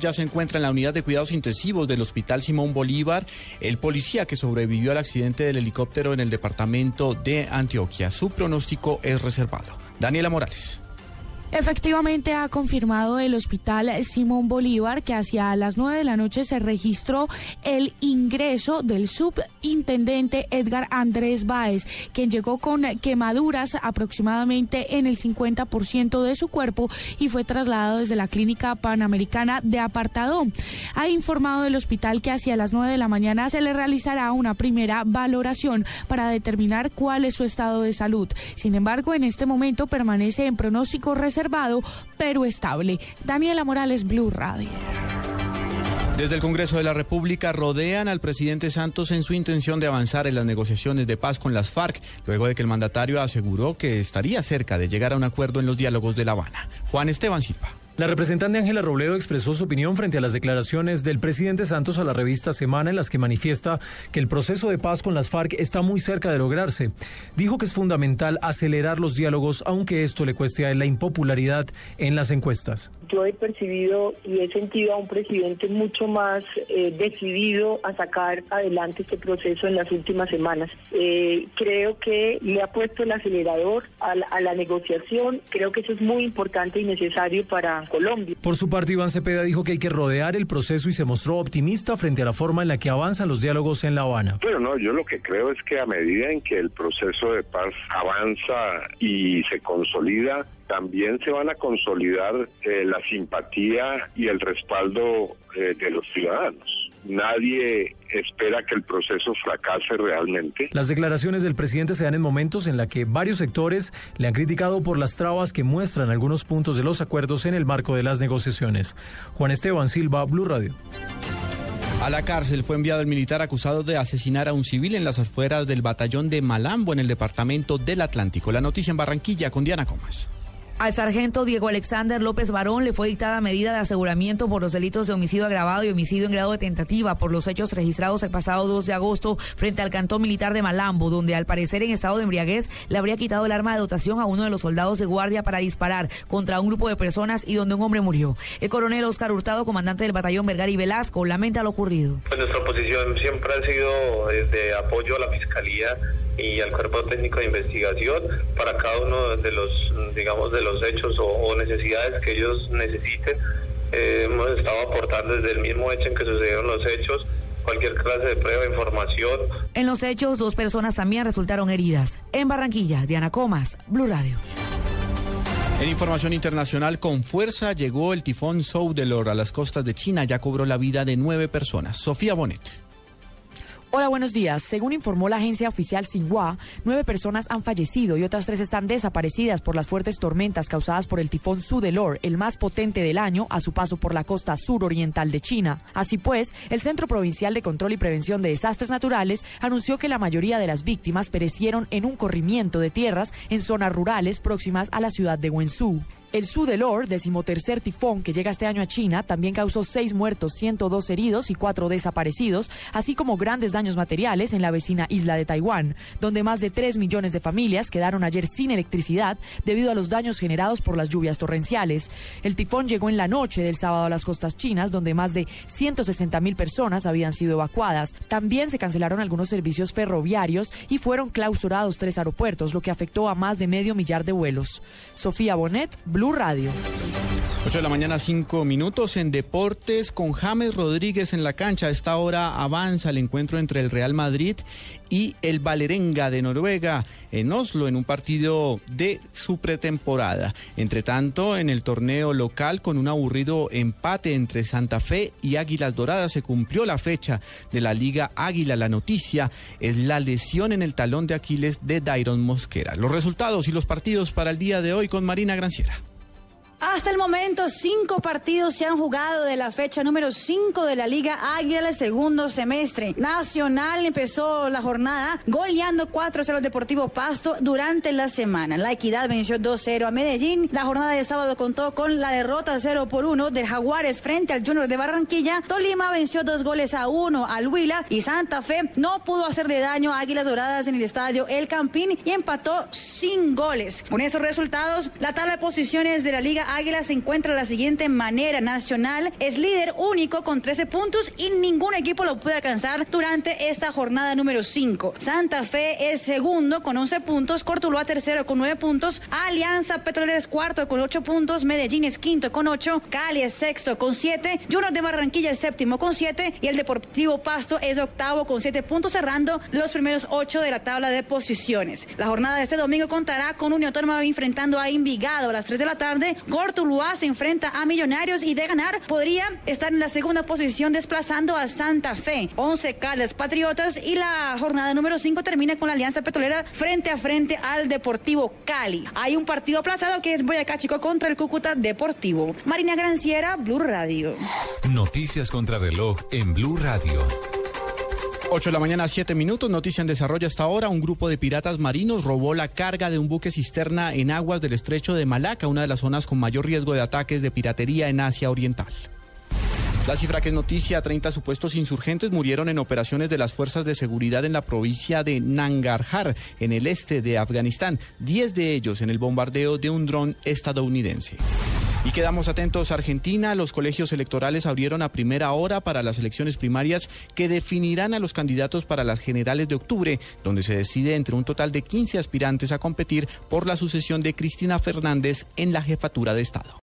Ya se encuentra en la unidad de cuidados intensivos del Hospital Simón Bolívar el policía que sobrevivió al accidente del helicóptero en el departamento de Antioquia. Su pronóstico es reservado. Daniela Morales. Efectivamente ha confirmado el hospital Simón Bolívar que hacia las nueve de la noche se registró el ingreso del subintendente Edgar Andrés Báez, quien llegó con quemaduras aproximadamente en el 50% de su cuerpo y fue trasladado desde la clínica panamericana de Apartado. Ha informado el hospital que hacia las nueve de la mañana se le realizará una primera valoración para determinar cuál es su estado de salud. Sin embargo, en este momento permanece en pronóstico reservado pero estable. Daniela Morales, Blue Radio. Desde el Congreso de la República rodean al presidente Santos en su intención de avanzar en las negociaciones de paz con las FARC, luego de que el mandatario aseguró que estaría cerca de llegar a un acuerdo en los diálogos de La Habana. Juan Esteban Silva. La representante Ángela Robledo expresó su opinión frente a las declaraciones del presidente Santos a la revista Semana en las que manifiesta que el proceso de paz con las FARC está muy cerca de lograrse. Dijo que es fundamental acelerar los diálogos aunque esto le cueste a él la impopularidad en las encuestas. Yo he percibido y he sentido a un presidente mucho más eh, decidido a sacar adelante este proceso en las últimas semanas. Eh, creo que le ha puesto el acelerador a la, a la negociación. Creo que eso es muy importante y necesario para Colombia. Por su parte, Iván Cepeda dijo que hay que rodear el proceso y se mostró optimista frente a la forma en la que avanzan los diálogos en La Habana. Pero no, yo lo que creo es que a medida en que el proceso de paz avanza y se consolida, también se van a consolidar eh, la simpatía y el respaldo eh, de los ciudadanos. Nadie espera que el proceso fracase realmente. Las declaraciones del presidente se dan en momentos en la que varios sectores le han criticado por las trabas que muestran algunos puntos de los acuerdos en el marco de las negociaciones. Juan Esteban Silva, Blue Radio. A la cárcel fue enviado el militar acusado de asesinar a un civil en las afueras del batallón de Malambo en el departamento del Atlántico. La noticia en Barranquilla con Diana Comas. Al sargento Diego Alexander López Barón le fue dictada medida de aseguramiento por los delitos de homicidio agravado y homicidio en grado de tentativa por los hechos registrados el pasado 2 de agosto frente al cantón militar de Malambo, donde al parecer en estado de embriaguez le habría quitado el arma de dotación a uno de los soldados de guardia para disparar contra un grupo de personas y donde un hombre murió. El coronel Oscar Hurtado, comandante del batallón Vergari Velasco, lamenta lo ocurrido. Pues nuestra posición siempre ha sido de apoyo a la fiscalía y al cuerpo técnico de investigación para cada uno de los, digamos, de los hechos o, o necesidades que ellos necesiten. Eh, hemos estado aportando desde el mismo hecho en que sucedieron los hechos cualquier clase de prueba, información. En los hechos, dos personas también resultaron heridas. En Barranquilla, Diana Comas, Blue Radio. En información internacional, con fuerza llegó el tifón Soudelor a las costas de China. Ya cobró la vida de nueve personas. Sofía Bonet. Hola, buenos días. Según informó la agencia oficial Xinhua, nueve personas han fallecido y otras tres están desaparecidas por las fuertes tormentas causadas por el tifón Sudelor, el más potente del año, a su paso por la costa suroriental de China. Así pues, el Centro Provincial de Control y Prevención de Desastres Naturales anunció que la mayoría de las víctimas perecieron en un corrimiento de tierras en zonas rurales próximas a la ciudad de Wenzhou. El Sudelor, decimotercer tifón que llega este año a China, también causó seis muertos, 102 heridos y cuatro desaparecidos, así como grandes daños materiales en la vecina isla de Taiwán, donde más de 3 millones de familias quedaron ayer sin electricidad debido a los daños generados por las lluvias torrenciales. El tifón llegó en la noche del sábado a las costas chinas, donde más de 160 mil personas habían sido evacuadas. También se cancelaron algunos servicios ferroviarios y fueron clausurados tres aeropuertos, lo que afectó a más de medio millar de vuelos. Sofía Bonet, Blue Radio. 8 de la mañana, 5 minutos en Deportes con James Rodríguez en la cancha. A esta hora avanza el encuentro entre el Real Madrid y el Valerenga de Noruega en Oslo en un partido de su pretemporada. Entre tanto, en el torneo local con un aburrido empate entre Santa Fe y Águilas Doradas se cumplió la fecha de la Liga Águila. La noticia es la lesión en el talón de Aquiles de Dairon Mosquera. Los resultados y los partidos para el día de hoy con Marina Granciera. Hasta el momento, cinco partidos se han jugado de la fecha número 5 de la Liga Águila segundo semestre. Nacional empezó la jornada goleando 4-0 al Deportivo Pasto durante la semana. La Equidad venció 2-0 a Medellín. La jornada de sábado contó con la derrota 0 por 1 de Jaguares frente al Junior de Barranquilla. Tolima venció dos goles a uno al Huila y Santa Fe no pudo hacerle daño a Águilas Doradas en el estadio El Campín y empató sin goles. Con esos resultados, la tabla de posiciones de la Liga Águila se encuentra de la siguiente manera. Nacional es líder único con 13 puntos y ningún equipo lo puede alcanzar durante esta jornada número 5. Santa Fe es segundo con 11 puntos, Cortuluá tercero con 9 puntos, Alianza Petrolera es cuarto con 8 puntos, Medellín es quinto con 8, Cali es sexto con 7, Junior de Barranquilla es séptimo con 7 y el Deportivo Pasto es octavo con 7 puntos cerrando los primeros 8 de la tabla de posiciones. La jornada de este domingo contará con Unión Autónoma enfrentando a Envigado a las 3 de la tarde, Cortuluá se enfrenta a Millonarios y de ganar podría estar en la segunda posición desplazando a Santa Fe. 11 Caldas Patriotas y la jornada número 5 termina con la Alianza Petrolera frente a frente al Deportivo Cali. Hay un partido aplazado que es Boyacá Chico contra el Cúcuta Deportivo. Marina Granciera, Blue Radio. Noticias contra reloj en Blue Radio. 8 de la mañana, 7 minutos. Noticia en desarrollo hasta ahora. Un grupo de piratas marinos robó la carga de un buque cisterna en aguas del estrecho de Malaca, una de las zonas con mayor riesgo de ataques de piratería en Asia Oriental. La cifra que es noticia, 30 supuestos insurgentes murieron en operaciones de las fuerzas de seguridad en la provincia de Nangarhar, en el este de Afganistán, 10 de ellos en el bombardeo de un dron estadounidense. Y quedamos atentos, Argentina, los colegios electorales abrieron a primera hora para las elecciones primarias que definirán a los candidatos para las generales de octubre, donde se decide entre un total de 15 aspirantes a competir por la sucesión de Cristina Fernández en la jefatura de Estado.